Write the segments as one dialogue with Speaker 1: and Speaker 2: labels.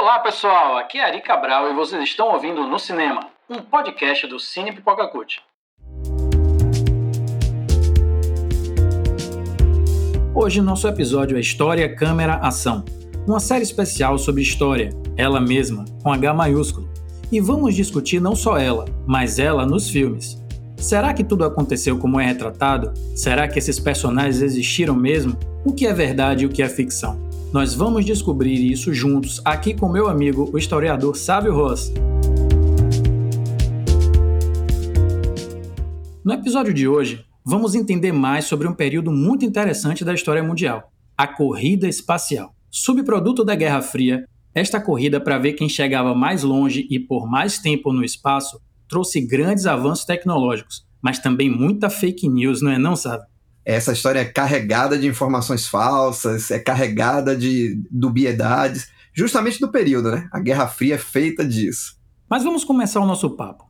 Speaker 1: Olá pessoal, aqui é Ari Cabral e vocês estão ouvindo No Cinema, um podcast do Cine Pipoca Cult. Hoje nosso episódio é História, Câmera, Ação, uma série especial sobre história, ela mesma, com H maiúsculo. E vamos discutir não só ela, mas ela nos filmes. Será que tudo aconteceu como é retratado? Será que esses personagens existiram mesmo? O que é verdade e o que é ficção? Nós vamos descobrir isso juntos aqui com meu amigo, o historiador Sávio Ross. No episódio de hoje, vamos entender mais sobre um período muito interessante da história mundial, a corrida espacial. Subproduto da Guerra Fria, esta corrida para ver quem chegava mais longe e por mais tempo no espaço trouxe grandes avanços tecnológicos, mas também muita fake news, não é não, sabe?
Speaker 2: Essa história é carregada de informações falsas, é carregada de dubiedades, justamente do período, né? A Guerra Fria é feita disso.
Speaker 1: Mas vamos começar o nosso papo.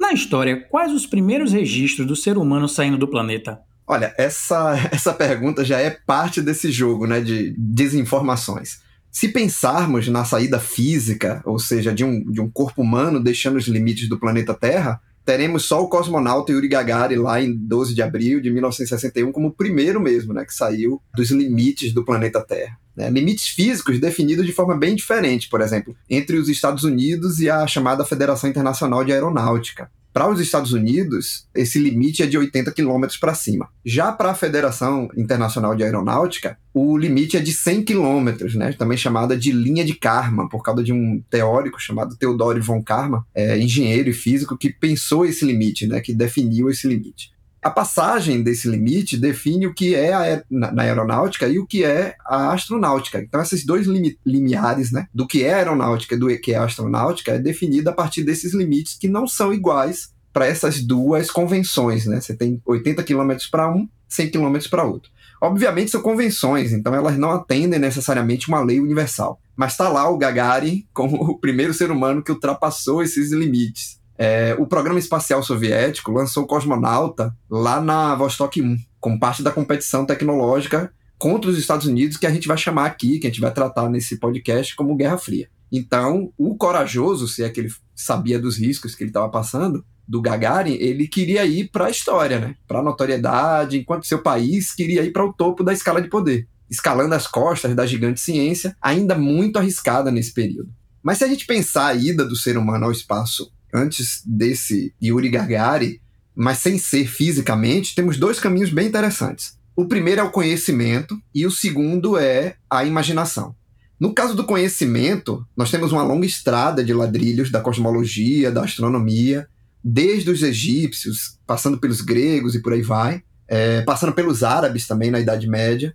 Speaker 1: Na história, quais os primeiros registros do ser humano saindo do planeta?
Speaker 2: Olha, essa, essa pergunta já é parte desse jogo, né, de desinformações. Se pensarmos na saída física, ou seja, de um, de um corpo humano deixando os limites do planeta Terra, teremos só o cosmonauta Yuri Gagarin lá em 12 de abril de 1961 como o primeiro mesmo, né, que saiu dos limites do planeta Terra. Né? Limites físicos definidos de forma bem diferente, por exemplo, entre os Estados Unidos e a chamada Federação Internacional de Aeronáutica. Para os Estados Unidos, esse limite é de 80 km para cima. Já para a Federação Internacional de Aeronáutica, o limite é de 100 km, né? também chamada de linha de Karman, por causa de um teórico chamado Theodore von Karman, é, engenheiro e físico, que pensou esse limite, né? que definiu esse limite a passagem desse limite define o que é a, na, aeronáutica e o que é a astronáutica. Então, esses dois limi, limiares né, do que é aeronáutica e do que é astronáutica é definida a partir desses limites que não são iguais para essas duas convenções. Né? Você tem 80 km para um, 100 km para outro. Obviamente são convenções, então elas não atendem necessariamente uma lei universal. Mas está lá o Gagarin como o primeiro ser humano que ultrapassou esses limites. É, o programa espacial soviético lançou o cosmonauta lá na Vostok 1, como parte da competição tecnológica contra os Estados Unidos, que a gente vai chamar aqui, que a gente vai tratar nesse podcast como Guerra Fria. Então, o corajoso, se é que ele sabia dos riscos que ele estava passando, do Gagarin, ele queria ir para a história, né? para a notoriedade, enquanto seu país queria ir para o topo da escala de poder, escalando as costas da gigante ciência, ainda muito arriscada nesse período. Mas se a gente pensar a ida do ser humano ao espaço antes desse Yuri Gagarin, mas sem ser fisicamente, temos dois caminhos bem interessantes. O primeiro é o conhecimento e o segundo é a imaginação. No caso do conhecimento, nós temos uma longa estrada de ladrilhos da cosmologia, da astronomia, desde os egípcios, passando pelos gregos e por aí vai, é, passando pelos árabes também na Idade Média,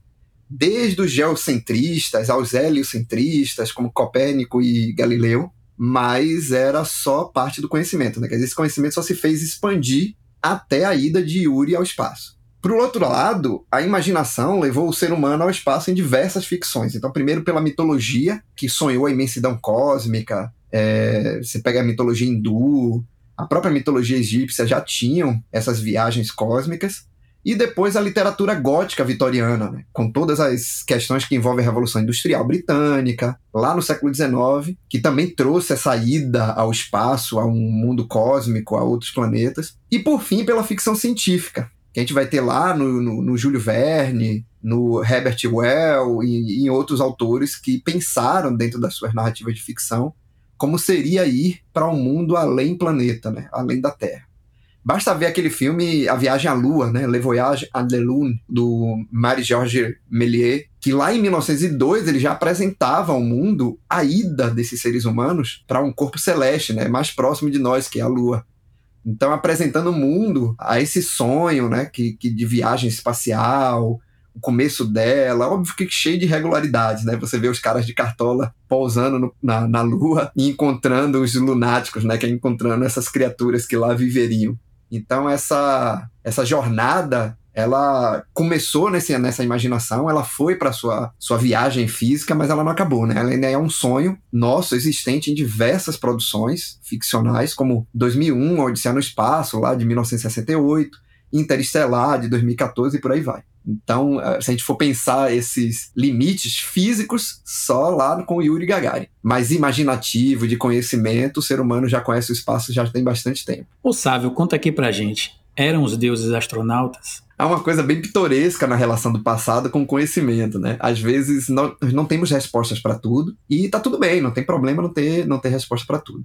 Speaker 2: desde os geocentristas aos heliocentristas, como Copérnico e Galileu, mas era só parte do conhecimento, né? Quer dizer, esse conhecimento só se fez expandir até a ida de Yuri ao espaço. Por outro lado, a imaginação levou o ser humano ao espaço em diversas ficções. Então, primeiro pela mitologia, que sonhou a imensidão cósmica, é, você pega a mitologia hindu, a própria mitologia egípcia já tinham essas viagens cósmicas e depois a literatura gótica vitoriana, né, com todas as questões que envolvem a Revolução Industrial Britânica, lá no século XIX, que também trouxe essa ida ao espaço, a um mundo cósmico, a outros planetas, e por fim pela ficção científica, que a gente vai ter lá no, no, no Júlio Verne, no Herbert Well e, e em outros autores que pensaram dentro das suas narrativas de ficção como seria ir para um mundo além planeta, né, além da Terra. Basta ver aquele filme A Viagem à Lua, né? Le Voyage à la Lune, do Marie-Georges Méliès, que lá em 1902 ele já apresentava ao mundo a ida desses seres humanos para um corpo celeste, né? Mais próximo de nós, que é a Lua. Então, apresentando o mundo a esse sonho, né? Que, que de viagem espacial, o começo dela, óbvio que cheio de irregularidades, né? Você vê os caras de cartola pousando no, na, na Lua e encontrando os lunáticos, né? Que é encontrando essas criaturas que lá viveriam. Então essa essa jornada ela começou nesse, nessa imaginação, ela foi para sua sua viagem física, mas ela não acabou, né? Ela ainda é um sonho nosso existente em diversas produções ficcionais, como 2001, Odisseia no Espaço, lá de 1968, Interestelar de 2014 e por aí vai. Então, eh, se a gente for pensar esses limites físicos, só lá com Yuri Gagarin. Mas imaginativo, de conhecimento, o ser humano já conhece o espaço já tem bastante tempo.
Speaker 1: Ô Sávio, conta aqui pra gente. Eram os deuses astronautas?
Speaker 2: Há uma coisa bem pitoresca na relação do passado com o conhecimento, né? Às vezes nós não temos respostas para tudo e tá tudo bem, não tem problema não ter, não ter resposta para tudo.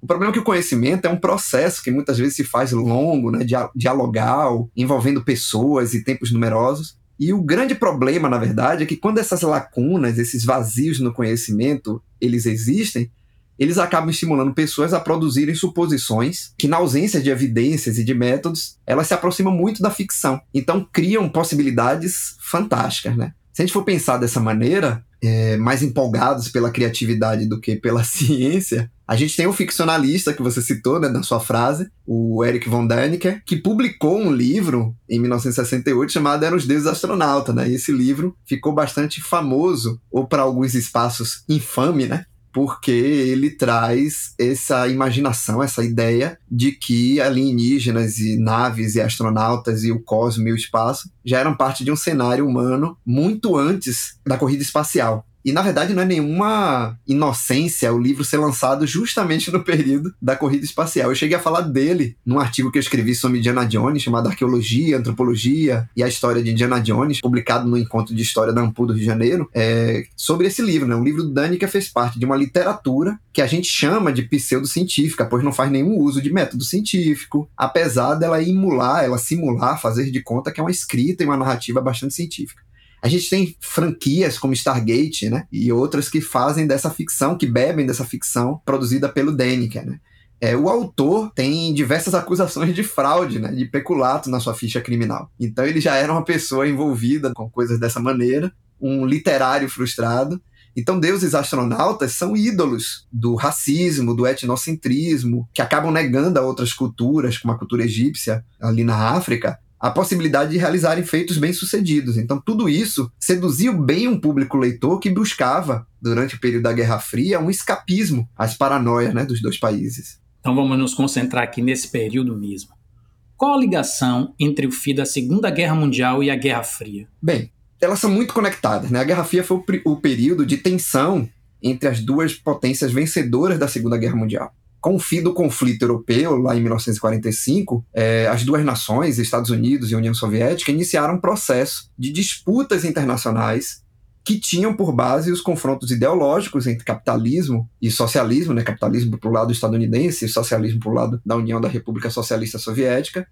Speaker 2: O problema é que o conhecimento é um processo que muitas vezes se faz longo, né, dialogal, envolvendo pessoas e tempos numerosos. E o grande problema, na verdade, é que quando essas lacunas, esses vazios no conhecimento, eles existem, eles acabam estimulando pessoas a produzirem suposições que, na ausência de evidências e de métodos, elas se aproximam muito da ficção. Então, criam possibilidades fantásticas, né? Se a gente for pensar dessa maneira, é, mais empolgados pela criatividade do que pela ciência, a gente tem o ficcionalista que você citou né, na sua frase, o Eric von Däniken, que publicou um livro em 1968 chamado Eram os Deuses Astronautas, né? E esse livro ficou bastante famoso, ou para alguns espaços infame, né? Porque ele traz essa imaginação, essa ideia de que alienígenas e naves e astronautas e o cosmos e o espaço já eram parte de um cenário humano muito antes da corrida espacial. E na verdade não é nenhuma inocência o livro ser lançado justamente no período da corrida espacial. Eu cheguei a falar dele num artigo que eu escrevi sobre Indiana Jones, chamado Arqueologia, Antropologia e a História de Indiana Jones, publicado no Encontro de História da Ampu do Rio de Janeiro, é, sobre esse livro. Né? O livro do Dani que fez parte de uma literatura que a gente chama de pseudocientífica, pois não faz nenhum uso de método científico, apesar dela emular, ela simular, fazer de conta que é uma escrita e uma narrativa bastante científica. A gente tem franquias como Stargate, né? E outras que fazem dessa ficção, que bebem dessa ficção produzida pelo Deniker, né? É, o autor tem diversas acusações de fraude, né, de peculato na sua ficha criminal. Então ele já era uma pessoa envolvida com coisas dessa maneira, um literário frustrado. Então deuses astronautas são ídolos do racismo, do etnocentrismo, que acabam negando a outras culturas, como a cultura egípcia ali na África, a possibilidade de realizarem feitos bem-sucedidos. Então, tudo isso seduziu bem um público leitor que buscava, durante o período da Guerra Fria, um escapismo às paranoias né, dos dois países.
Speaker 1: Então, vamos nos concentrar aqui nesse período mesmo. Qual a ligação entre o fim da Segunda Guerra Mundial e a Guerra Fria?
Speaker 2: Bem, elas são muito conectadas. Né? A Guerra Fria foi o, o período de tensão entre as duas potências vencedoras da Segunda Guerra Mundial com o fim do conflito europeu, lá em 1945, é, as duas nações, Estados Unidos e União Soviética, iniciaram um processo de disputas internacionais que tinham por base os confrontos ideológicos entre capitalismo e socialismo, né? capitalismo para o lado estadunidense e socialismo para o lado da União da República Socialista Soviética,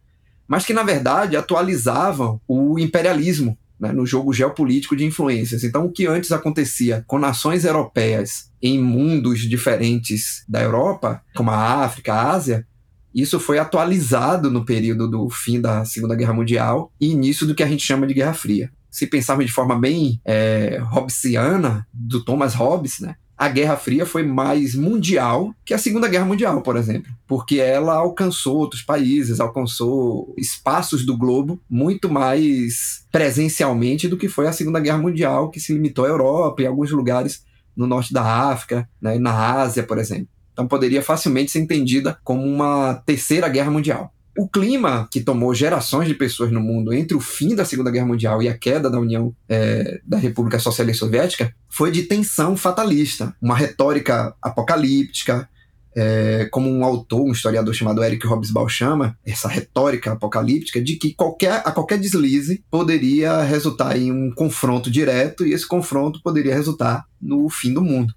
Speaker 2: mas que, na verdade, atualizavam o imperialismo né, no jogo geopolítico de influências. Então, o que antes acontecia com nações europeias em mundos diferentes da Europa, como a África, a Ásia, isso foi atualizado no período do fim da Segunda Guerra Mundial e início do que a gente chama de Guerra Fria. Se pensarmos de forma bem é, hobbesiana, do Thomas Hobbes, né, a Guerra Fria foi mais mundial que a Segunda Guerra Mundial, por exemplo, porque ela alcançou outros países, alcançou espaços do globo muito mais presencialmente do que foi a Segunda Guerra Mundial, que se limitou à Europa e alguns lugares no norte da África, né, na Ásia, por exemplo. Então poderia facilmente ser entendida como uma terceira guerra mundial. O clima que tomou gerações de pessoas no mundo entre o fim da Segunda Guerra Mundial e a queda da União é, da República Socialista Soviética foi de tensão fatalista, uma retórica apocalíptica, é, como um autor, um historiador chamado Eric Hobsbawm chama, essa retórica apocalíptica de que qualquer, a qualquer deslize poderia resultar em um confronto direto e esse confronto poderia resultar no fim do mundo.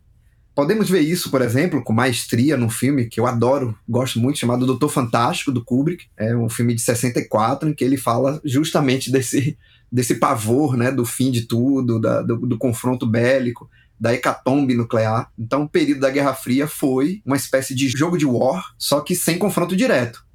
Speaker 2: Podemos ver isso, por exemplo, com maestria num filme que eu adoro, gosto muito, chamado Doutor Fantástico, do Kubrick. É um filme de 64, em que ele fala justamente desse, desse pavor, né, do fim de tudo, da, do, do confronto bélico, da hecatombe nuclear. Então, o período da Guerra Fria foi uma espécie de jogo de war, só que sem confronto direto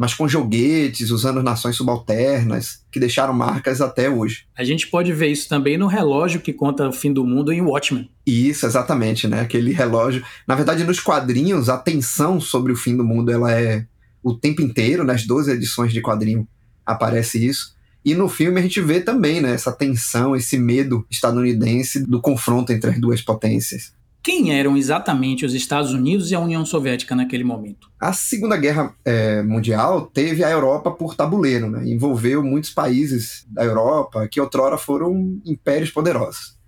Speaker 2: mas com joguetes, usando nações subalternas, que deixaram marcas até hoje.
Speaker 1: A gente pode ver isso também no relógio que conta o fim do mundo em Watchmen.
Speaker 2: Isso, exatamente, né? Aquele relógio. Na verdade, nos quadrinhos, a tensão sobre o fim do mundo ela é o tempo inteiro, nas 12 edições de quadrinho aparece isso. E no filme a gente vê também né, essa tensão, esse medo estadunidense do confronto entre as duas potências.
Speaker 1: Quem eram exatamente os Estados Unidos e a União Soviética naquele momento?
Speaker 2: A Segunda Guerra é, Mundial teve a Europa por tabuleiro, né? envolveu muitos países da Europa que outrora foram impérios poderosos.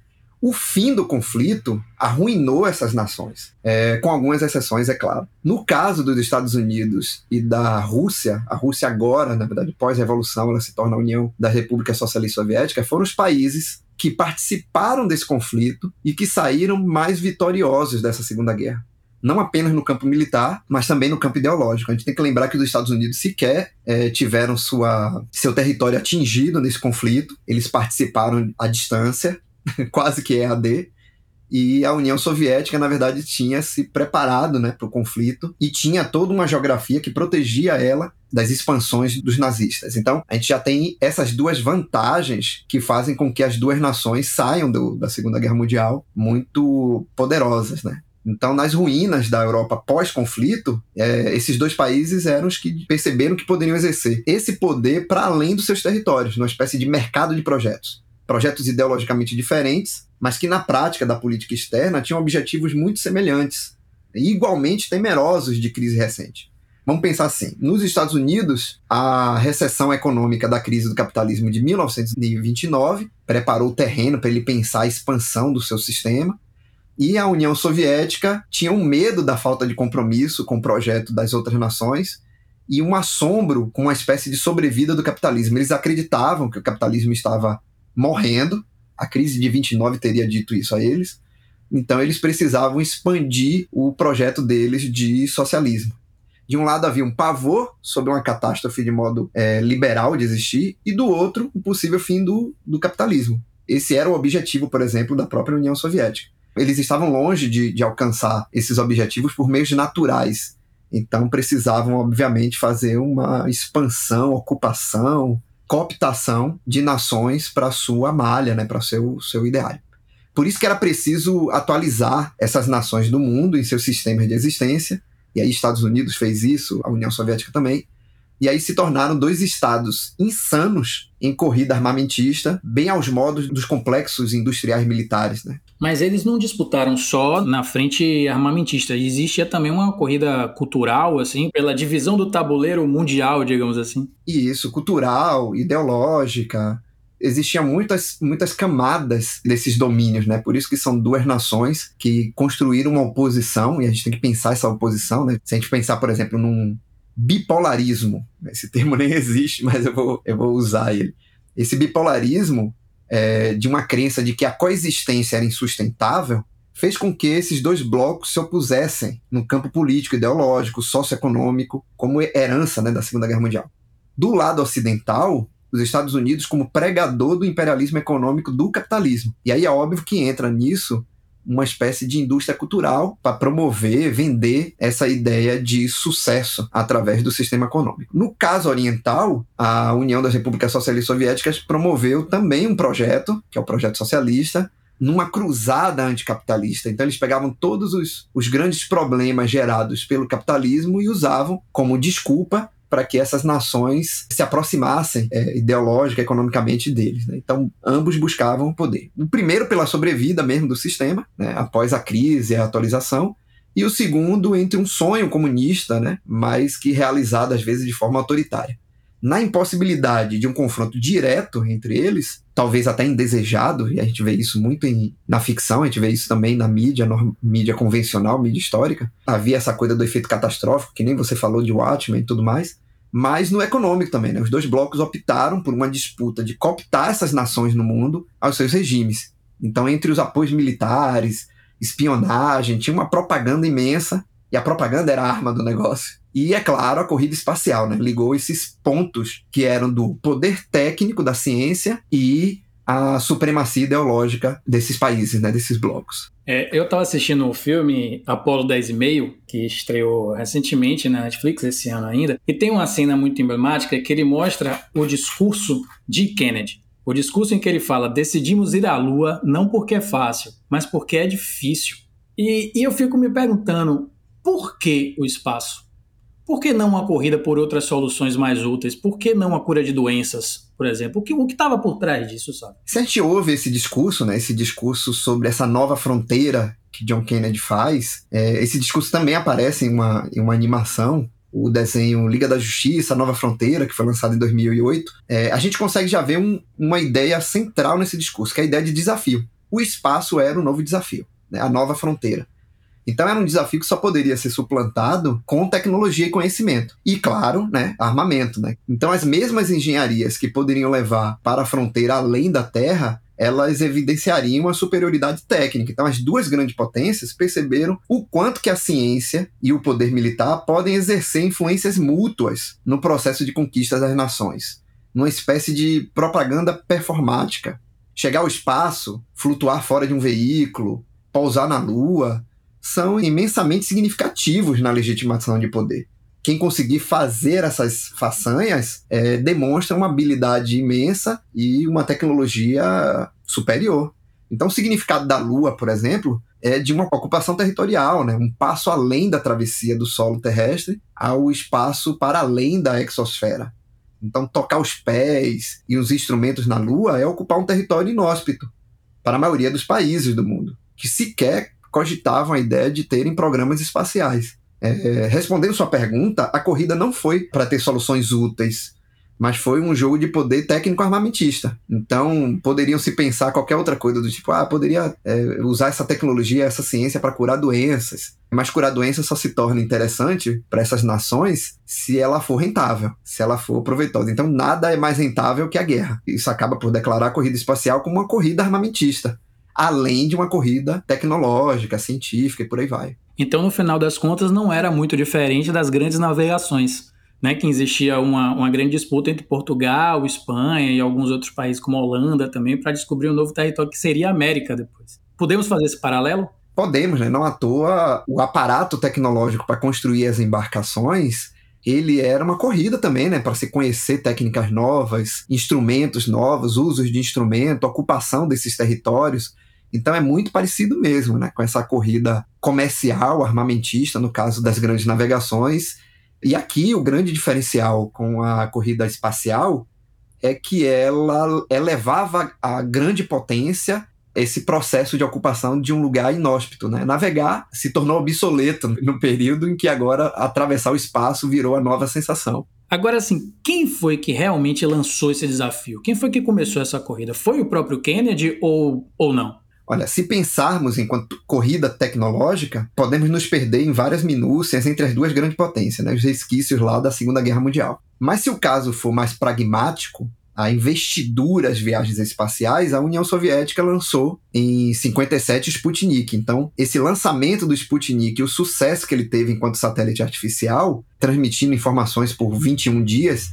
Speaker 2: O fim do conflito arruinou essas nações, é, com algumas exceções, é claro. No caso dos Estados Unidos e da Rússia, a Rússia agora, na verdade, pós-revolução, ela se torna a União da República Socialista Soviética, foram os países que participaram desse conflito e que saíram mais vitoriosos dessa Segunda Guerra. Não apenas no campo militar, mas também no campo ideológico. A gente tem que lembrar que os Estados Unidos sequer é, tiveram sua, seu território atingido nesse conflito. Eles participaram à distância, quase que EAD. E a União Soviética, na verdade, tinha se preparado né, para o conflito e tinha toda uma geografia que protegia ela das expansões dos nazistas. Então, a gente já tem essas duas vantagens que fazem com que as duas nações saiam do, da Segunda Guerra Mundial muito poderosas, né? Então, nas ruínas da Europa pós-conflito, é, esses dois países eram os que perceberam que poderiam exercer esse poder para além dos seus territórios, numa espécie de mercado de projetos projetos ideologicamente diferentes, mas que na prática da política externa tinham objetivos muito semelhantes igualmente temerosos de crise recente. Vamos pensar assim: nos Estados Unidos, a recessão econômica da crise do capitalismo de 1929 preparou o terreno para ele pensar a expansão do seu sistema. E a União Soviética tinha um medo da falta de compromisso com o projeto das outras nações e um assombro com uma espécie de sobrevida do capitalismo. Eles acreditavam que o capitalismo estava morrendo. A crise de 29 teria dito isso a eles. Então eles precisavam expandir o projeto deles de socialismo. De um lado havia um pavor sobre uma catástrofe de modo é, liberal de existir, e do outro, o um possível fim do, do capitalismo. Esse era o objetivo, por exemplo, da própria União Soviética. Eles estavam longe de, de alcançar esses objetivos por meios naturais. Então precisavam, obviamente, fazer uma expansão, ocupação, cooptação de nações para sua malha, né, para seu seu ideário. Por isso que era preciso atualizar essas nações do mundo em seus sistemas de existência, e aí Estados Unidos fez isso, a União Soviética também, e aí se tornaram dois estados insanos em corrida armamentista, bem aos modos dos complexos industriais militares. Né?
Speaker 1: Mas eles não disputaram só na frente armamentista, existia também uma corrida cultural, assim, pela divisão do tabuleiro mundial, digamos assim.
Speaker 2: Isso, cultural, ideológica, existiam muitas, muitas camadas desses domínios, né? Por isso que são duas nações que construíram uma oposição, e a gente tem que pensar essa oposição, né? Se a gente pensar, por exemplo, num, bipolarismo. Esse termo nem existe, mas eu vou, eu vou usar ele. Esse bipolarismo é, de uma crença de que a coexistência era insustentável fez com que esses dois blocos se opusessem no campo político, ideológico, socioeconômico, como herança né, da Segunda Guerra Mundial. Do lado ocidental, os Estados Unidos como pregador do imperialismo econômico do capitalismo. E aí é óbvio que entra nisso uma espécie de indústria cultural para promover, vender essa ideia de sucesso através do sistema econômico. No caso oriental, a União das Repúblicas Socialistas Soviéticas promoveu também um projeto, que é o projeto socialista, numa cruzada anticapitalista. Então eles pegavam todos os, os grandes problemas gerados pelo capitalismo e usavam como desculpa para que essas nações se aproximassem é, ideológica, economicamente deles. Né? Então, ambos buscavam o poder. O primeiro, pela sobrevida mesmo do sistema, né? após a crise e a atualização, e o segundo, entre um sonho comunista, né? mas que realizado às vezes de forma autoritária. Na impossibilidade de um confronto direto entre eles, talvez até indesejado, e a gente vê isso muito em, na ficção, a gente vê isso também na mídia, na mídia convencional, mídia histórica. Havia essa coisa do efeito catastrófico, que nem você falou de Watchmen e tudo mais mas no econômico também. Né? Os dois blocos optaram por uma disputa de cooptar essas nações no mundo aos seus regimes. Então, entre os apoios militares, espionagem, tinha uma propaganda imensa, e a propaganda era a arma do negócio. E, é claro, a corrida espacial, né? ligou esses pontos que eram do poder técnico da ciência e a supremacia ideológica desses países, né, desses blocos.
Speaker 1: É, eu estava assistindo o filme Apolo 10,5, que estreou recentemente na Netflix, esse ano ainda, e tem uma cena muito emblemática que ele mostra o discurso de Kennedy. O discurso em que ele fala: decidimos ir à Lua não porque é fácil, mas porque é difícil. E, e eu fico me perguntando: por que o espaço? Por que não uma corrida por outras soluções mais úteis? Por que não a cura de doenças, por exemplo? O que o estava por trás disso, sabe?
Speaker 2: Se a gente ouve esse discurso, né, esse discurso sobre essa nova fronteira que John Kennedy faz. É, esse discurso também aparece em uma, em uma animação o desenho Liga da Justiça, Nova Fronteira, que foi lançado em 2008, é, a gente consegue já ver um, uma ideia central nesse discurso, que é a ideia de desafio. O espaço era o novo desafio, né, a nova fronteira. Então era um desafio que só poderia ser suplantado com tecnologia e conhecimento. E, claro, né, armamento. Né? Então as mesmas engenharias que poderiam levar para a fronteira além da Terra elas evidenciariam a superioridade técnica. Então, as duas grandes potências perceberam o quanto que a ciência e o poder militar podem exercer influências mútuas no processo de conquista das nações, numa espécie de propaganda performática. Chegar ao espaço, flutuar fora de um veículo, pousar na Lua, são imensamente significativos na legitimação de poder quem conseguir fazer essas façanhas é, demonstra uma habilidade imensa e uma tecnologia superior. Então, o significado da Lua, por exemplo, é de uma ocupação territorial, né? um passo além da travessia do solo terrestre ao espaço para além da exosfera. Então, tocar os pés e os instrumentos na Lua é ocupar um território inóspito para a maioria dos países do mundo, que sequer cogitavam a ideia de terem programas espaciais. É, respondendo sua pergunta, a corrida não foi para ter soluções úteis, mas foi um jogo de poder técnico armamentista. Então, poderiam se pensar qualquer outra coisa do tipo, ah, poderia é, usar essa tecnologia, essa ciência para curar doenças. Mas curar doenças só se torna interessante para essas nações se ela for rentável, se ela for proveitosa. Então, nada é mais rentável que a guerra. Isso acaba por declarar a corrida espacial como uma corrida armamentista além de uma corrida tecnológica, científica e por aí vai.
Speaker 1: Então, no final das contas, não era muito diferente das grandes navegações, né? Que existia uma, uma grande disputa entre Portugal, Espanha e alguns outros países, como a Holanda também, para descobrir um novo território que seria a América depois. Podemos fazer esse paralelo?
Speaker 2: Podemos, né? Não à toa, o aparato tecnológico para construir as embarcações ele era uma corrida também, né, para se conhecer técnicas novas, instrumentos novos, usos de instrumento, ocupação desses territórios. Então é muito parecido mesmo, né, com essa corrida comercial, armamentista, no caso das grandes navegações. E aqui o grande diferencial com a corrida espacial é que ela elevava a grande potência esse processo de ocupação de um lugar inóspito. Né? Navegar se tornou obsoleto no período em que agora atravessar o espaço virou a nova sensação.
Speaker 1: Agora, assim, quem foi que realmente lançou esse desafio? Quem foi que começou essa corrida? Foi o próprio Kennedy ou, ou não?
Speaker 2: Olha, se pensarmos enquanto corrida tecnológica, podemos nos perder em várias minúcias entre as duas grandes potências, né, os resquícios lá da Segunda Guerra Mundial. Mas se o caso for mais pragmático, a investidura às viagens espaciais, a União Soviética lançou em 57 o Sputnik. Então, esse lançamento do Sputnik, o sucesso que ele teve enquanto satélite artificial, transmitindo informações por 21 dias,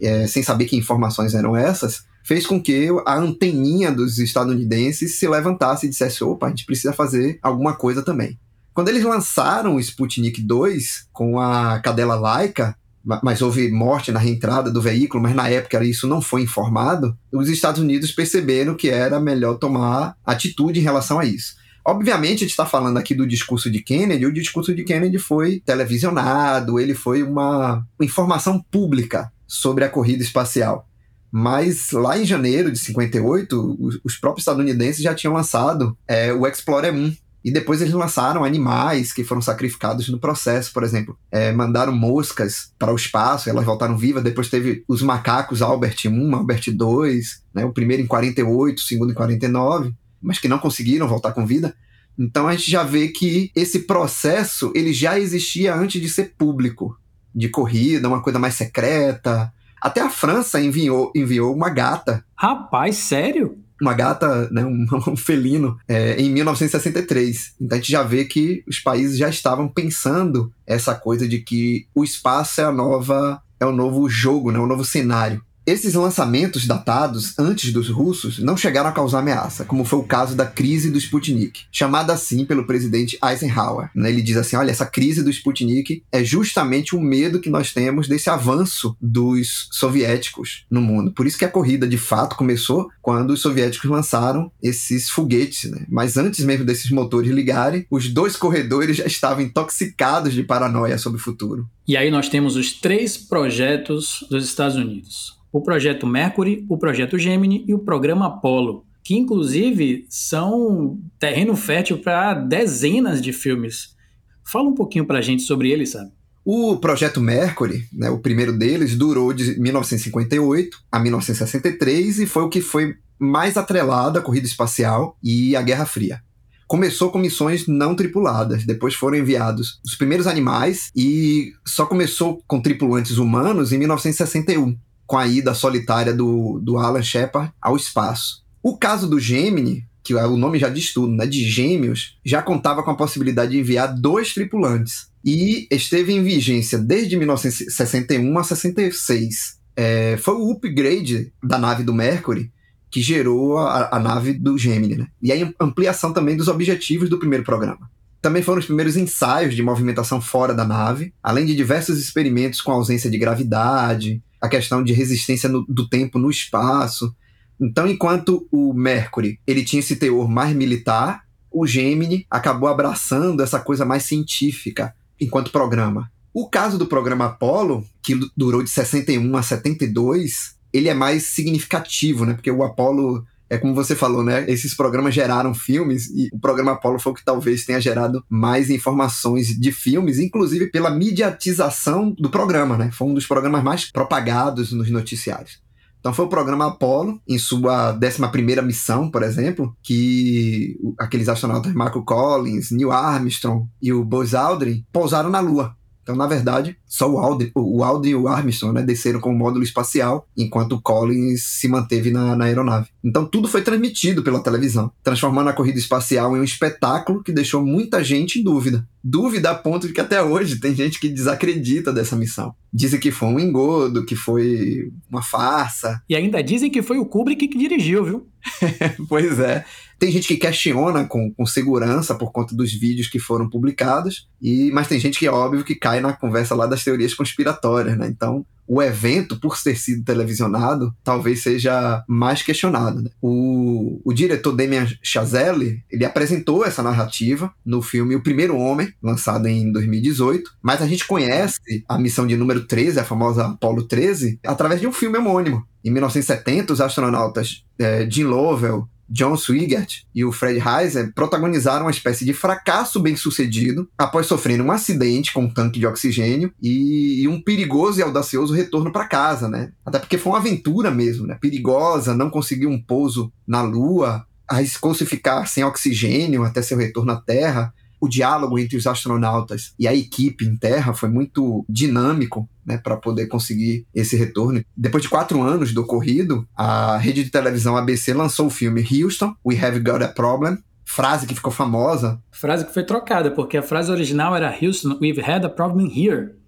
Speaker 2: é, sem saber que informações eram essas, fez com que a anteninha dos estadunidenses se levantasse e dissesse: opa, a gente precisa fazer alguma coisa também. Quando eles lançaram o Sputnik 2 com a cadela Laika, mas houve morte na reentrada do veículo, mas na época isso não foi informado, os Estados Unidos perceberam que era melhor tomar atitude em relação a isso. Obviamente, a gente está falando aqui do discurso de Kennedy, o discurso de Kennedy foi televisionado, ele foi uma informação pública sobre a corrida espacial. Mas lá em janeiro de 58, os próprios estadunidenses já tinham lançado é, o Explorer 1, e depois eles lançaram animais que foram sacrificados no processo, por exemplo. É, mandaram moscas para o espaço, elas voltaram vivas. Depois teve os macacos Albert 1, Albert 2, né, o primeiro em 48, o segundo em 49, mas que não conseguiram voltar com vida. Então a gente já vê que esse processo ele já existia antes de ser público, de corrida, uma coisa mais secreta. Até a França enviou, enviou uma gata.
Speaker 1: Rapaz, sério?
Speaker 2: uma gata, né, um, um felino, é, em 1963. Então a gente já vê que os países já estavam pensando essa coisa de que o espaço é a nova, é o novo jogo, né, o novo cenário. Esses lançamentos datados antes dos russos não chegaram a causar ameaça, como foi o caso da crise do Sputnik, chamada assim pelo presidente Eisenhower. Né? Ele diz assim: olha, essa crise do Sputnik é justamente o medo que nós temos desse avanço dos soviéticos no mundo. Por isso que a corrida de fato começou quando os soviéticos lançaram esses foguetes. Né? Mas antes mesmo desses motores ligarem, os dois corredores já estavam intoxicados de paranoia sobre o futuro.
Speaker 1: E aí nós temos os três projetos dos Estados Unidos o projeto Mercury, o projeto Gemini e o programa Apollo. que inclusive são terreno fértil para dezenas de filmes. Fala um pouquinho para a gente sobre eles, sabe?
Speaker 2: O projeto Mercury, né, o primeiro deles, durou de 1958 a 1963 e foi o que foi mais atrelado à corrida espacial e à Guerra Fria. Começou com missões não tripuladas, depois foram enviados os primeiros animais e só começou com tripulantes humanos em 1961, com a ida solitária do, do Alan Shepard ao espaço. O caso do Gemini, que o nome já diz tudo, né, de gêmeos, já contava com a possibilidade de enviar dois tripulantes e esteve em vigência desde 1961 a 66. É, foi o upgrade da nave do Mercury que gerou a, a nave do Gemini, né? E a ampliação também dos objetivos do primeiro programa. Também foram os primeiros ensaios de movimentação fora da nave, além de diversos experimentos com ausência de gravidade, a questão de resistência no, do tempo no espaço. Então, enquanto o Mercury ele tinha esse teor mais militar, o Gemini acabou abraçando essa coisa mais científica enquanto programa. O caso do programa Apollo, que durou de 61 a 72, ele é mais significativo, né? Porque o Apollo é como você falou, né? Esses programas geraram filmes e o programa Apollo foi o que talvez tenha gerado mais informações de filmes, inclusive pela mediatização do programa, né? Foi um dos programas mais propagados nos noticiários. Então foi o programa Apollo, em sua 11 missão, por exemplo, que aqueles astronautas Michael Collins, Neil Armstrong e o Buzz Aldrin pousaram na Lua. Então, na verdade, só o Aldrin, o Aldrin e o Armstrong né, desceram com o módulo espacial, enquanto o Collins se manteve na, na aeronave. Então, tudo foi transmitido pela televisão, transformando a corrida espacial em um espetáculo que deixou muita gente em dúvida. Dúvida a ponto de que até hoje tem gente que desacredita dessa missão. Dizem que foi um engodo, que foi uma farsa.
Speaker 1: E ainda dizem que foi o Kubrick que dirigiu, viu?
Speaker 2: pois é. Tem gente que questiona com, com segurança por conta dos vídeos que foram publicados, e mas tem gente que é óbvio que cai na conversa lá das teorias conspiratórias, né? Então, o evento, por ter sido televisionado, talvez seja mais questionado. Né? O, o diretor Damien Chazelle, ele apresentou essa narrativa no filme O Primeiro Homem, lançado em 2018, mas a gente conhece a missão de número 13, a famosa Apollo 13, através de um filme homônimo. Em 1970, os astronautas é, Jim Lovell, John Swigert e o Fred Heiser protagonizaram uma espécie de fracasso bem-sucedido após sofrerem um acidente com um tanque de oxigênio e, e um perigoso e audacioso retorno para casa, né? Até porque foi uma aventura mesmo, né? Perigosa, não conseguiu um pouso na Lua, arriscou-se ficar sem oxigênio até seu retorno à Terra o diálogo entre os astronautas e a equipe em terra foi muito dinâmico né, para poder conseguir esse retorno. Depois de quatro anos do ocorrido, a rede de televisão ABC lançou o filme Houston, We Have Got a Problem, frase que ficou famosa.
Speaker 1: Frase que foi trocada, porque a frase original era Houston, we've had a problem here.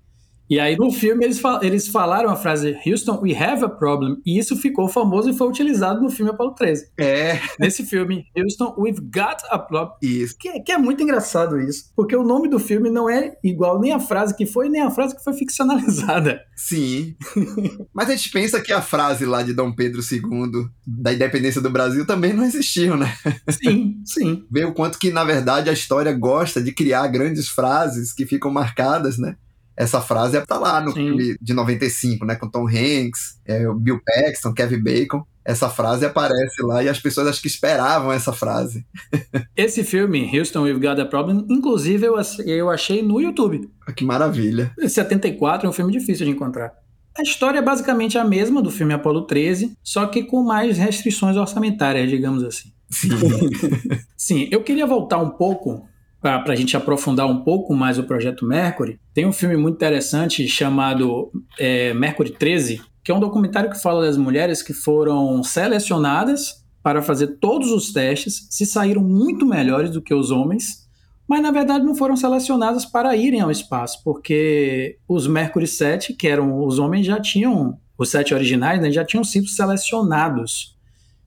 Speaker 1: E aí no filme eles, fal eles falaram a frase Houston, we have a problem. E isso ficou famoso e foi utilizado no filme Apollo 13.
Speaker 2: É.
Speaker 1: Nesse filme, Houston, we've got a problem.
Speaker 2: Isso.
Speaker 1: Que, que, é muito engraçado isso. Porque o nome do filme não é igual nem a frase que foi, nem a frase que foi ficcionalizada.
Speaker 2: Sim. Mas a gente pensa que a frase lá de Dom Pedro II, da independência do Brasil, também não existiu, né?
Speaker 1: Sim, sim.
Speaker 2: Vê o quanto que, na verdade, a história gosta de criar grandes frases que ficam marcadas, né? Essa frase está lá no Sim. filme de 95, né? Com Tom Hanks, é, o Bill Paxton, Kevin Bacon. Essa frase aparece lá e as pessoas acho que esperavam essa frase.
Speaker 1: Esse filme, Houston We've Got a Problem, inclusive eu, eu achei no YouTube.
Speaker 2: Ah, que maravilha.
Speaker 1: 74 é um filme difícil de encontrar. A história é basicamente a mesma do filme Apollo 13, só que com mais restrições orçamentárias, digamos assim.
Speaker 2: Sim.
Speaker 1: Sim, eu queria voltar um pouco para a gente aprofundar um pouco mais o projeto Mercury, tem um filme muito interessante chamado é, Mercury 13, que é um documentário que fala das mulheres que foram selecionadas para fazer todos os testes, se saíram muito melhores do que os homens, mas na verdade não foram selecionadas para irem ao espaço, porque os Mercury 7, que eram os homens, já tinham, os sete originais, né, já tinham sido selecionados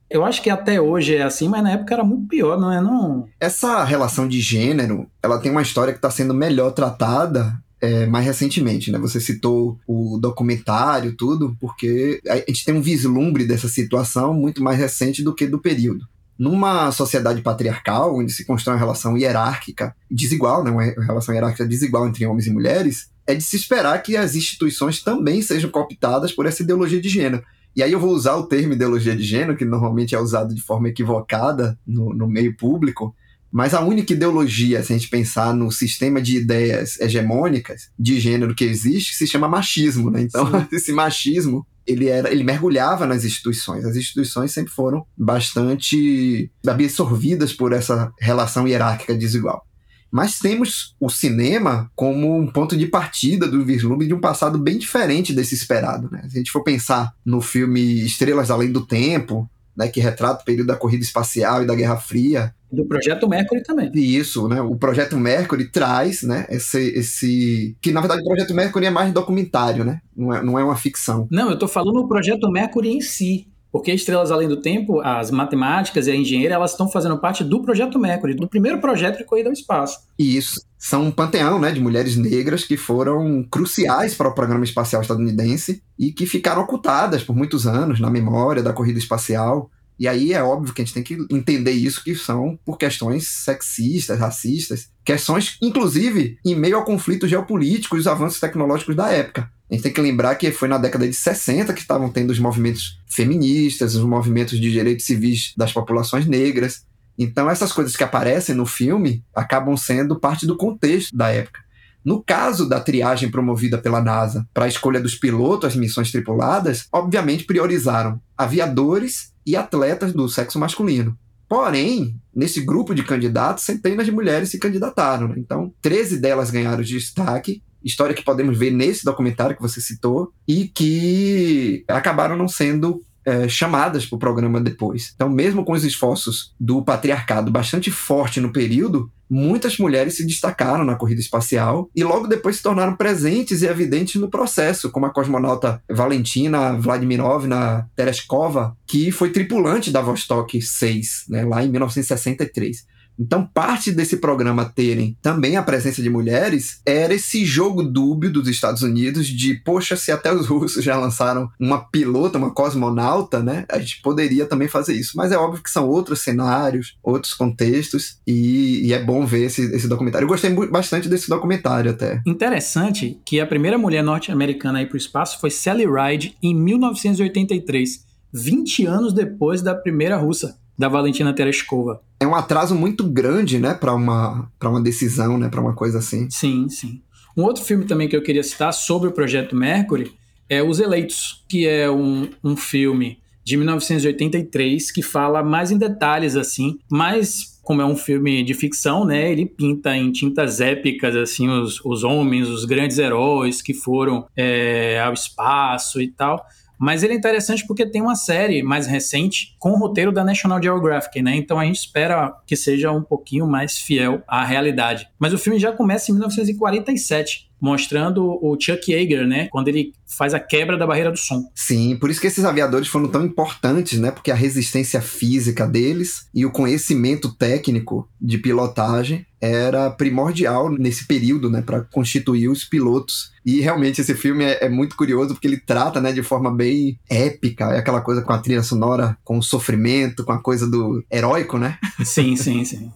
Speaker 1: eu acho que até hoje é assim, mas na época era muito pior, não é? Não...
Speaker 2: Essa relação de gênero, ela tem uma história que está sendo melhor tratada é, mais recentemente, né? Você citou o documentário, tudo, porque a gente tem um vislumbre dessa situação muito mais recente do que do período. Numa sociedade patriarcal, onde se constrói uma relação hierárquica desigual, né? uma relação hierárquica desigual entre homens e mulheres, é de se esperar que as instituições também sejam cooptadas por essa ideologia de gênero. E aí eu vou usar o termo ideologia de gênero, que normalmente é usado de forma equivocada no, no meio público, mas a única ideologia, se a gente pensar no sistema de ideias hegemônicas de gênero que existe, se chama machismo, né? Então, Sim. esse machismo ele era ele mergulhava nas instituições. As instituições sempre foram bastante absorvidas por essa relação hierárquica desigual. Mas temos o cinema como um ponto de partida do vislumbre de um passado bem diferente desse esperado. Né? Se a gente for pensar no filme Estrelas Além do Tempo, né, que retrata o período da corrida espacial e da Guerra Fria.
Speaker 1: Do Projeto Mercury também.
Speaker 2: Isso, né? O Projeto Mercury traz, né, esse, esse... Que, na verdade, o Projeto Mercury é mais documentário, né? Não é, não é uma ficção.
Speaker 1: Não, eu tô falando o Projeto Mercury em si. Porque Estrelas Além do Tempo, as matemáticas e a engenharia, elas estão fazendo parte do Projeto Mercury, do primeiro projeto de corrida ao espaço.
Speaker 2: Isso. São um panteão né, de mulheres negras que foram cruciais para o programa espacial estadunidense e que ficaram ocultadas por muitos anos na memória da corrida espacial. E aí é óbvio que a gente tem que entender isso que são por questões sexistas, racistas, questões, inclusive, em meio ao conflito geopolítico e os avanços tecnológicos da época. A gente tem que lembrar que foi na década de 60 que estavam tendo os movimentos feministas, os movimentos de direitos civis das populações negras. Então, essas coisas que aparecem no filme acabam sendo parte do contexto da época. No caso da triagem promovida pela NASA para a escolha dos pilotos às missões tripuladas, obviamente priorizaram aviadores e atletas do sexo masculino. Porém, nesse grupo de candidatos, centenas de mulheres se candidataram. Né? Então, 13 delas ganharam destaque história que podemos ver nesse documentário que você citou e que acabaram não sendo é, chamadas para o programa depois. Então, mesmo com os esforços do patriarcado bastante forte no período, muitas mulheres se destacaram na corrida espacial e logo depois se tornaram presentes e evidentes no processo, como a cosmonauta Valentina Vladimirovna Tereshkova, que foi tripulante da Vostok 6, né, lá em 1963. Então, parte desse programa terem também a presença de mulheres era esse jogo dúbio dos Estados Unidos de, poxa, se até os russos já lançaram uma pilota, uma cosmonauta, né? A gente poderia também fazer isso. Mas é óbvio que são outros cenários, outros contextos, e, e é bom ver esse, esse documentário. Eu gostei bastante desse documentário até.
Speaker 1: Interessante que a primeira mulher norte-americana a ir para o espaço foi Sally Ride em 1983, 20 anos depois da primeira russa da Valentina Tereshkova.
Speaker 2: É um atraso muito grande, né, para uma, uma decisão, né, para uma coisa assim.
Speaker 1: Sim, sim. Um outro filme também que eu queria citar sobre o Projeto Mercury é Os Eleitos, que é um, um filme de 1983 que fala mais em detalhes, assim, mas como é um filme de ficção, né, ele pinta em tintas épicas, assim, os, os homens, os grandes heróis que foram é, ao espaço e tal, mas ele é interessante porque tem uma série mais recente com o roteiro da National Geographic, né? Então a gente espera que seja um pouquinho mais fiel à realidade. Mas o filme já começa em 1947 mostrando o Chuck Yeager, né? Quando ele faz a quebra da barreira do som.
Speaker 2: Sim, por isso que esses aviadores foram tão importantes, né? Porque a resistência física deles e o conhecimento técnico de pilotagem era primordial nesse período, né, para constituir os pilotos. E realmente esse filme é, é, muito curioso porque ele trata, né, de forma bem épica, é aquela coisa com a trilha sonora, com o sofrimento, com a coisa do heróico, né?
Speaker 1: Sim, sim, sim.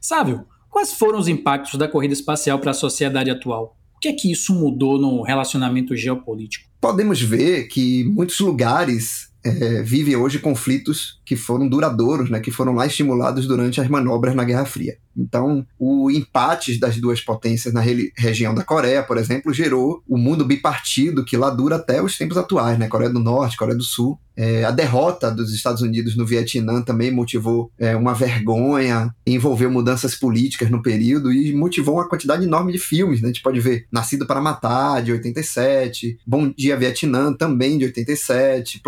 Speaker 1: Sávio, quais foram os impactos da corrida espacial para a sociedade atual? Que é que isso mudou no relacionamento geopolítico?
Speaker 2: Podemos ver que muitos lugares é, vivem hoje conflitos que foram duradouros, né, que foram lá estimulados durante as manobras na Guerra Fria. Então, o empate das duas potências na região da Coreia, por exemplo, gerou o mundo bipartido que lá dura até os tempos atuais, né? Coreia do Norte, Coreia do Sul. É, a derrota dos Estados Unidos no Vietnã também motivou é, uma vergonha, envolveu mudanças políticas no período e motivou uma quantidade enorme de filmes. Né? A gente pode ver Nascido para Matar, de 87, Bom Dia Vietnã, também de 87,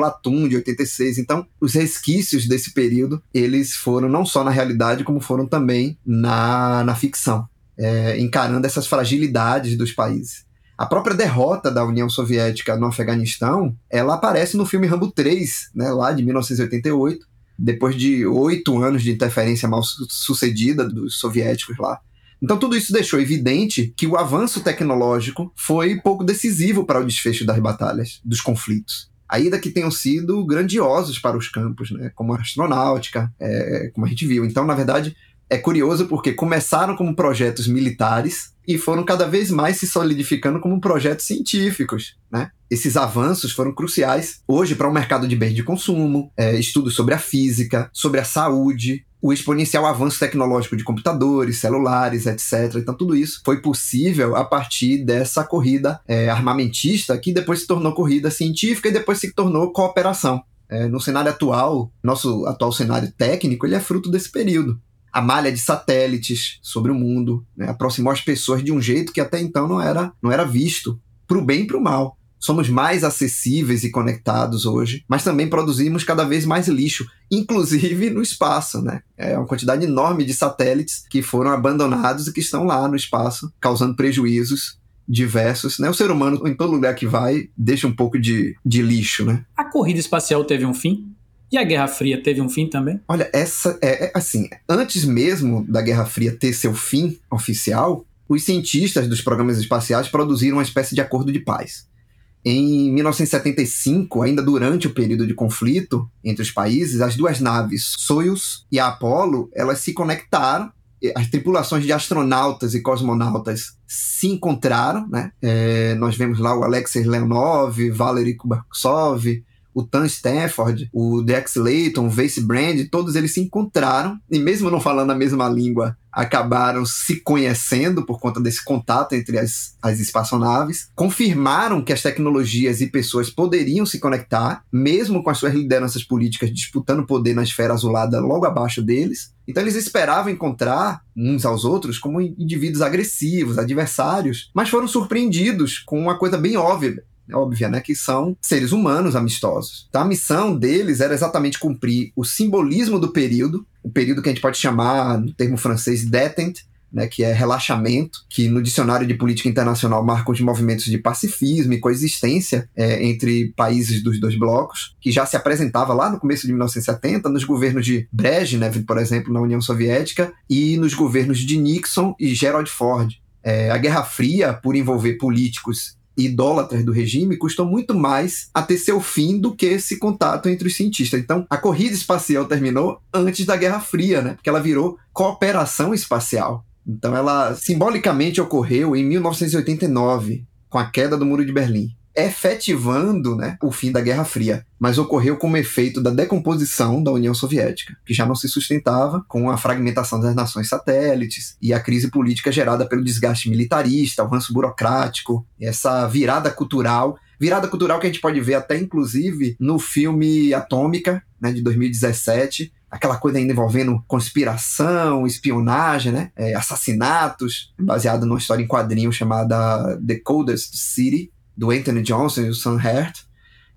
Speaker 2: De 86. Então, os resquícios desse período, eles foram não só na realidade, como foram também na, na ficção, é, encarando essas fragilidades dos países. A própria derrota da União Soviética no Afeganistão, ela aparece no filme Rambo 3, né, lá de 1988, depois de oito anos de interferência mal sucedida dos soviéticos lá. Então tudo isso deixou evidente que o avanço tecnológico foi pouco decisivo para o desfecho das batalhas, dos conflitos ainda que tenham sido grandiosos para os campos, né? como a astronáutica, é, como a gente viu. Então, na verdade, É curioso porque começaram como projetos militares e foram cada vez mais se solidificando como projetos científicos. Né? Esses avanços foram cruciais hoje para o mercado de bens de consumo, é, estudos sobre a física, sobre a saúde, o exponencial avanço tecnológico de computadores, celulares, etc. Então, tudo isso foi possível a partir dessa corrida é, armamentista, que depois se tornou corrida científica e depois se tornou cooperação. É, no cenário atual, nosso atual cenário técnico, ele é fruto desse período a malha de satélites sobre o mundo, né? aproximou as pessoas de um jeito que até então não era, não era visto, para o bem e para o mal. Somos mais acessíveis e conectados hoje, mas também produzimos cada vez mais lixo, inclusive no espaço. Né? É uma quantidade enorme de satélites que foram abandonados e que estão lá no espaço, causando prejuízos diversos. Né? O ser humano, em todo lugar que vai, deixa um pouco de, de lixo. Né?
Speaker 1: A corrida espacial teve um fim? E a Guerra Fria teve um fim também?
Speaker 2: Olha, essa é, é assim, antes mesmo da Guerra Fria ter seu fim oficial, os cientistas dos programas espaciais produziram uma espécie de acordo de paz. Em 1975, ainda durante o período de conflito entre os países, as duas naves Soyuz e Apollo, elas se conectaram as tripulações de astronautas e cosmonautas se encontraram, né? É, nós vemos lá o Alexei Leonov, Valery Kubaksov, o Tan Stafford, o Dex Layton, o Vace Brand, todos eles se encontraram e mesmo não falando a mesma língua, acabaram se conhecendo por conta desse contato entre as, as espaçonaves, confirmaram que as tecnologias e pessoas poderiam se conectar, mesmo com as suas lideranças políticas disputando poder na esfera azulada logo abaixo deles. Então eles esperavam encontrar uns aos outros como indivíduos agressivos, adversários, mas foram surpreendidos com uma coisa bem óbvia óbvia, né, que são seres humanos amistosos. Então a missão deles era exatamente cumprir o simbolismo do período, o período que a gente pode chamar, no termo francês, détente, né, que é relaxamento, que no dicionário de política internacional marca os movimentos de pacifismo e coexistência é, entre países dos dois blocos, que já se apresentava lá no começo de 1970 nos governos de Brezhnev, por exemplo, na União Soviética, e nos governos de Nixon e Gerald Ford. É, a Guerra Fria, por envolver políticos idólatras do regime custou muito mais a ter seu fim do que esse contato entre os cientistas. Então, a corrida espacial terminou antes da Guerra Fria, né? Porque ela virou cooperação espacial. Então, ela simbolicamente ocorreu em 1989, com a queda do Muro de Berlim efetivando né, o fim da Guerra Fria, mas ocorreu como efeito da decomposição da União Soviética, que já não se sustentava com a fragmentação das nações satélites e a crise política gerada pelo desgaste militarista, o ranço burocrático, essa virada cultural. Virada cultural que a gente pode ver até, inclusive, no filme Atômica, né, de 2017, aquela coisa ainda envolvendo conspiração, espionagem, né? É, assassinatos, baseado numa história em quadrinho chamada The Coldest City, do Anthony Johnson e do Sam Hert.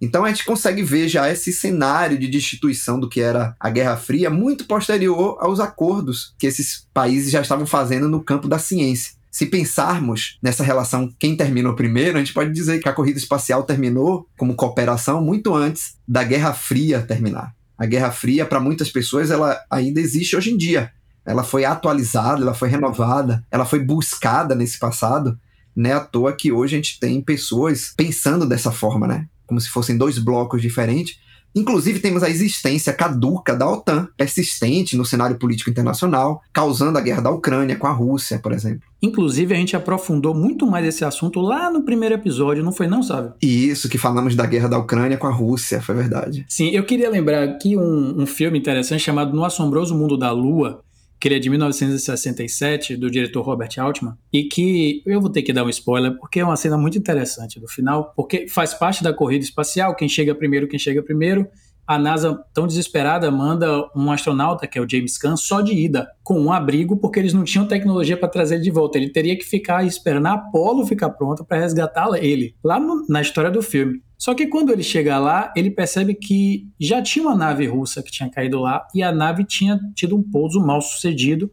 Speaker 2: Então a gente consegue ver já esse cenário de destituição do que era a Guerra Fria muito posterior aos acordos que esses países já estavam fazendo no campo da ciência. Se pensarmos nessa relação quem terminou primeiro, a gente pode dizer que a corrida espacial terminou como cooperação muito antes da Guerra Fria terminar. A Guerra Fria, para muitas pessoas, ela ainda existe hoje em dia. Ela foi atualizada, ela foi renovada, ela foi buscada nesse passado, né à toa que hoje a gente tem pessoas pensando dessa forma, né? Como se fossem dois blocos diferentes. Inclusive, temos a existência caduca da OTAN, persistente no cenário político internacional, causando a guerra da Ucrânia com a Rússia, por exemplo.
Speaker 1: Inclusive, a gente aprofundou muito mais esse assunto lá no primeiro episódio, não foi não, sabe?
Speaker 2: Isso, que falamos da guerra da Ucrânia com a Rússia, foi verdade.
Speaker 1: Sim, eu queria lembrar aqui um, um filme interessante chamado No Assombroso Mundo da Lua, que ele é de 1967, do diretor Robert Altman, e que eu vou ter que dar um spoiler, porque é uma cena muito interessante do final, porque faz parte da corrida espacial, quem chega primeiro, quem chega primeiro, a NASA, tão desesperada, manda um astronauta, que é o James Caan, só de ida, com um abrigo, porque eles não tinham tecnologia para trazer ele de volta. Ele teria que ficar esperando a Apollo ficar pronta para resgatar ele, lá no, na história do filme. Só que quando ele chega lá, ele percebe que já tinha uma nave russa que tinha caído lá e a nave tinha tido um pouso mal sucedido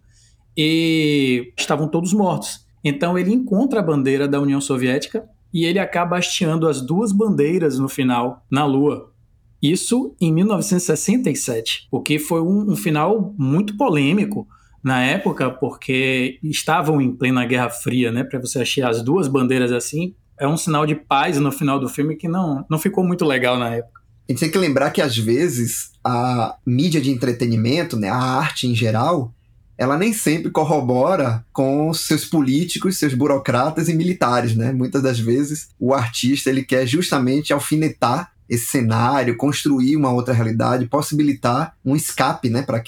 Speaker 1: e estavam todos mortos. Então ele encontra a bandeira da União Soviética e ele acaba hasteando as duas bandeiras no final na Lua. Isso em 1967, o que foi um, um final muito polêmico na época, porque estavam em plena Guerra Fria, né? Para você achar as duas bandeiras assim, é um sinal de paz no final do filme que não, não ficou muito legal na época.
Speaker 2: A gente tem que lembrar que às vezes a mídia de entretenimento, né, a arte em geral, ela nem sempre corrobora com seus políticos, seus burocratas e militares, né? Muitas das vezes o artista ele quer justamente alfinetar esse cenário, construir uma outra realidade, possibilitar um escape, né, para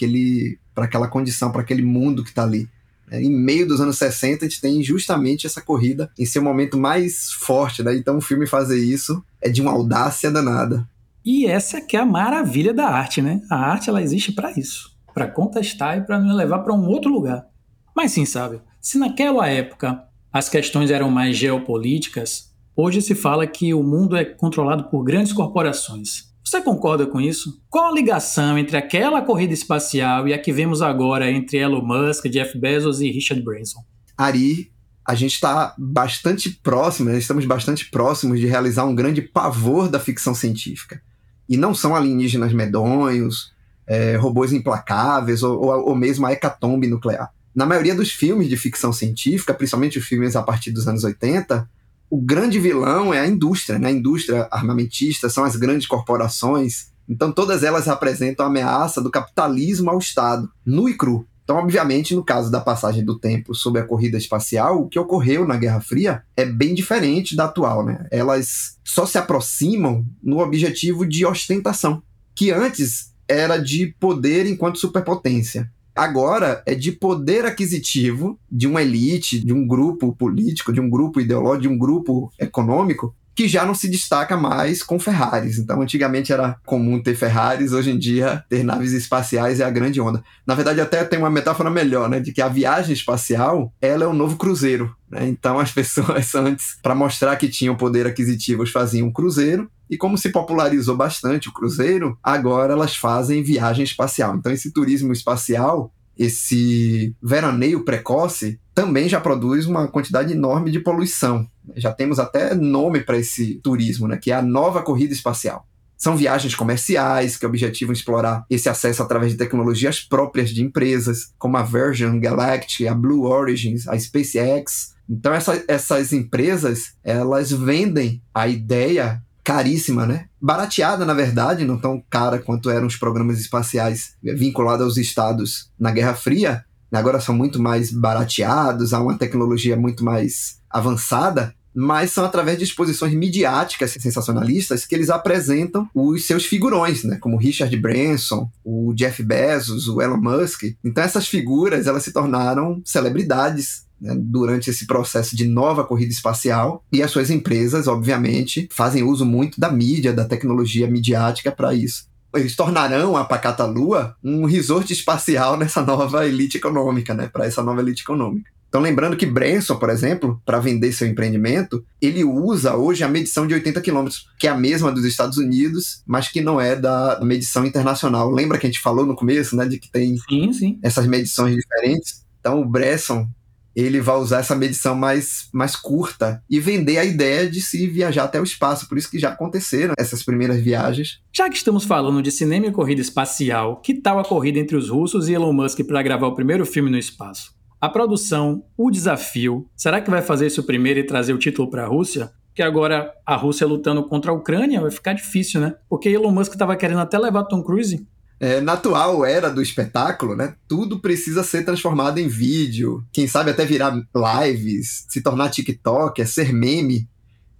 Speaker 2: aquela condição, para aquele mundo que está ali. É, em meio dos anos 60, a gente tem justamente essa corrida em seu momento mais forte, né? Então o filme fazer isso é de uma audácia danada.
Speaker 1: E essa que é a maravilha da arte, né? A arte ela existe para isso, para contestar e para nos levar para um outro lugar. Mas sim, sabe, se naquela época as questões eram mais geopolíticas, hoje se fala que o mundo é controlado por grandes corporações. Você concorda com isso? Qual a ligação entre aquela corrida espacial e a que vemos agora entre Elon Musk, Jeff Bezos e Richard Branson?
Speaker 2: Ari, a gente está bastante próximo, né? estamos bastante próximos de realizar um grande pavor da ficção científica. E não são alienígenas medonhos, é, robôs implacáveis ou, ou, ou mesmo a hecatombe nuclear. Na maioria dos filmes de ficção científica, principalmente os filmes a partir dos anos 80, o grande vilão é a indústria, né? A indústria armamentista, são as grandes corporações. Então, todas elas representam a ameaça do capitalismo ao Estado, nu e cru. Então, obviamente, no caso da passagem do tempo sobre a corrida espacial, o que ocorreu na Guerra Fria é bem diferente da atual, né? Elas só se aproximam no objetivo de ostentação, que antes era de poder enquanto superpotência. Agora é de poder aquisitivo de uma elite, de um grupo político, de um grupo ideológico, de um grupo econômico que já não se destaca mais com Ferraris. Então, antigamente era comum ter Ferraris, hoje em dia ter naves espaciais é a grande onda. Na verdade, até tem uma metáfora melhor, né, de que a viagem espacial, ela é o novo cruzeiro, né? Então, as pessoas antes, para mostrar que tinham poder aquisitivo, faziam um cruzeiro, e como se popularizou bastante o cruzeiro, agora elas fazem viagem espacial. Então, esse turismo espacial esse veraneio precoce também já produz uma quantidade enorme de poluição. Já temos até nome para esse turismo, né, que é a nova corrida espacial. São viagens comerciais que objetivam explorar esse acesso através de tecnologias próprias de empresas, como a Virgin Galactic, a Blue Origins, a SpaceX. Então essa, essas empresas, elas vendem a ideia caríssima, né? Barateada, na verdade, não tão cara quanto eram os programas espaciais vinculados aos estados na Guerra Fria. Agora são muito mais barateados, há uma tecnologia muito mais avançada, mas são através de exposições midiáticas sensacionalistas que eles apresentam os seus figurões, né? Como Richard Branson, o Jeff Bezos, o Elon Musk. Então essas figuras elas se tornaram celebridades né, durante esse processo de nova corrida espacial. E as suas empresas, obviamente, fazem uso muito da mídia, da tecnologia midiática para isso. Eles tornarão a Pacata Lua um resort espacial nessa nova elite econômica, né, para essa nova elite econômica. Então, lembrando que Branson, por exemplo, para vender seu empreendimento, ele usa hoje a medição de 80 km, que é a mesma dos Estados Unidos, mas que não é da medição internacional. Lembra que a gente falou no começo, né, de que tem
Speaker 1: sim, sim.
Speaker 2: essas medições diferentes? Então, o Bresson ele vai usar essa medição mais, mais curta e vender a ideia de se viajar até o espaço. Por isso que já aconteceram essas primeiras viagens.
Speaker 1: Já que estamos falando de cinema e corrida espacial, que tal a corrida entre os russos e Elon Musk para gravar o primeiro filme no espaço? A produção, o desafio, será que vai fazer isso primeiro e trazer o título para a Rússia? Que agora a Rússia lutando contra a Ucrânia vai ficar difícil, né? Porque Elon Musk estava querendo até levar Tom Cruise
Speaker 2: é, na atual era do espetáculo, né, tudo precisa ser transformado em vídeo, quem sabe até virar lives, se tornar TikTok, é ser meme.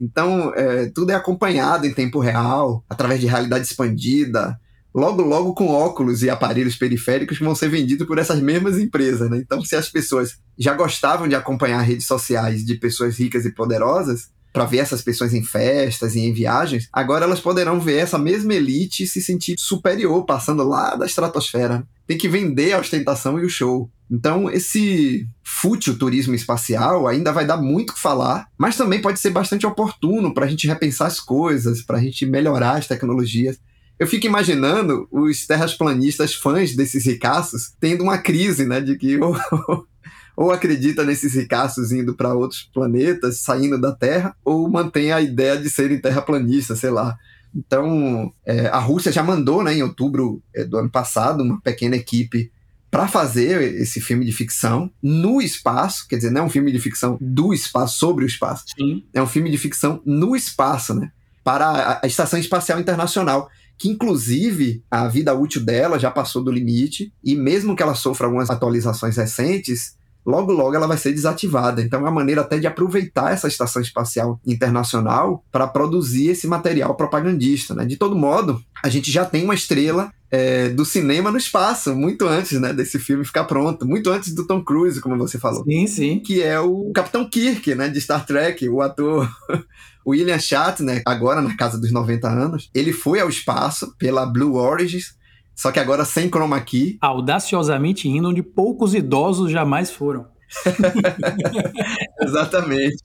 Speaker 2: Então, é, tudo é acompanhado em tempo real, através de realidade expandida, logo, logo com óculos e aparelhos periféricos que vão ser vendidos por essas mesmas empresas. Né? Então, se as pessoas já gostavam de acompanhar redes sociais de pessoas ricas e poderosas, para ver essas pessoas em festas e em viagens, agora elas poderão ver essa mesma elite se sentir superior, passando lá da estratosfera. Tem que vender a ostentação e o show. Então, esse fútil turismo espacial ainda vai dar muito o que falar, mas também pode ser bastante oportuno para a gente repensar as coisas, para a gente melhorar as tecnologias. Eu fico imaginando os terrasplanistas fãs desses ricaços tendo uma crise, né, de que ou acredita nesses ricaços indo para outros planetas, saindo da Terra, ou mantém a ideia de serem terraplanistas, sei lá. Então, é, a Rússia já mandou, né, em outubro é, do ano passado, uma pequena equipe para fazer esse filme de ficção no espaço, quer dizer, não é um filme de ficção do espaço, sobre o espaço.
Speaker 1: Sim.
Speaker 2: É um filme de ficção no espaço, né? Para a, a Estação Espacial Internacional, que inclusive a vida útil dela já passou do limite, e mesmo que ela sofra algumas atualizações recentes, logo logo ela vai ser desativada. Então é uma maneira até de aproveitar essa estação espacial internacional para produzir esse material propagandista. Né? De todo modo, a gente já tem uma estrela é, do cinema no espaço, muito antes né, desse filme ficar pronto, muito antes do Tom Cruise, como você falou.
Speaker 1: Sim, sim.
Speaker 2: Que é o Capitão Kirk, né, de Star Trek, o ator William Shatner, agora na casa dos 90 anos. Ele foi ao espaço pela Blue Origins, só que agora sem chroma key.
Speaker 1: Audaciosamente indo onde poucos idosos jamais foram.
Speaker 2: Exatamente.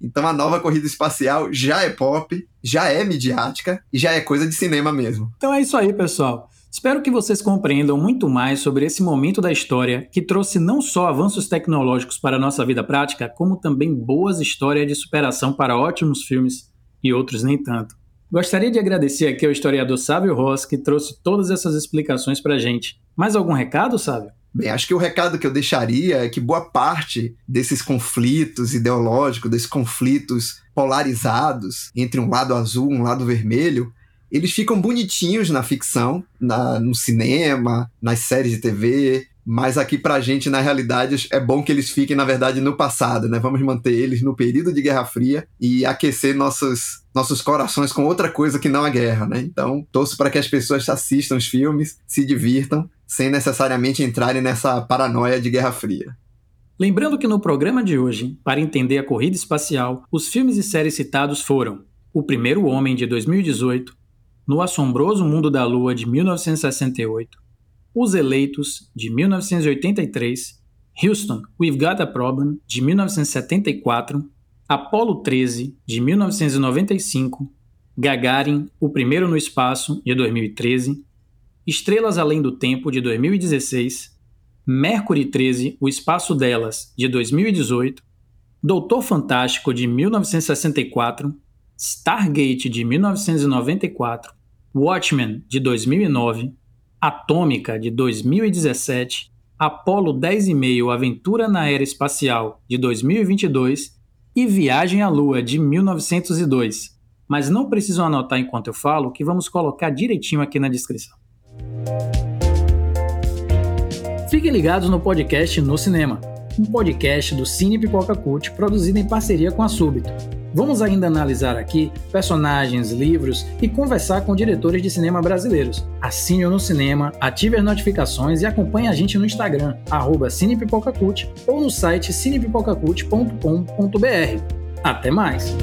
Speaker 2: então a nova corrida espacial já é pop, já é midiática e já é coisa de cinema mesmo.
Speaker 1: Então é isso aí, pessoal. Espero que vocês compreendam muito mais sobre esse momento da história que trouxe não só avanços tecnológicos para a nossa vida prática, como também boas histórias de superação para ótimos filmes e outros nem tanto. Gostaria de agradecer aqui ao historiador Sávio Ross, que trouxe todas essas explicações para a gente. Mais algum recado, Sávio?
Speaker 2: Bem, acho que o recado que eu deixaria é que boa parte desses conflitos ideológicos, desses conflitos polarizados entre um lado azul e um lado vermelho, eles ficam bonitinhos na ficção, na, no cinema, nas séries de TV, mas aqui pra gente, na realidade, é bom que eles fiquem, na verdade, no passado, né? Vamos manter eles no período de Guerra Fria e aquecer nossos, nossos corações com outra coisa que não a guerra, né? Então, torço para que as pessoas assistam os filmes, se divirtam, sem necessariamente entrarem nessa paranoia de Guerra Fria.
Speaker 1: Lembrando que no programa de hoje, para entender a corrida espacial, os filmes e séries citados foram O Primeiro Homem, de 2018, No Assombroso Mundo da Lua, de 1968, os Eleitos, de 1983, Houston, We've Got a Problem, de 1974, Apollo 13, de 1995, Gagarin, O Primeiro no Espaço, de 2013, Estrelas Além do Tempo, de 2016, Mercury 13, O Espaço Delas, de 2018, Doutor Fantástico, de 1964, Stargate, de 1994, Watchmen, de 2009, Atômica, de 2017, Apollo 10,5 Aventura na Era Espacial, de 2022 e Viagem à Lua, de 1902. Mas não precisam anotar enquanto eu falo, que vamos colocar direitinho aqui na descrição. Fiquem ligados no podcast No Cinema, um podcast do Cine Pipoca Cult produzido em parceria com a Súbito. Vamos ainda analisar aqui personagens, livros e conversar com diretores de cinema brasileiros. Assine o no cinema, ative as notificações e acompanhe a gente no Instagram, arroba cinepipocacult ou no site cinepipocacult.com.br. Até mais!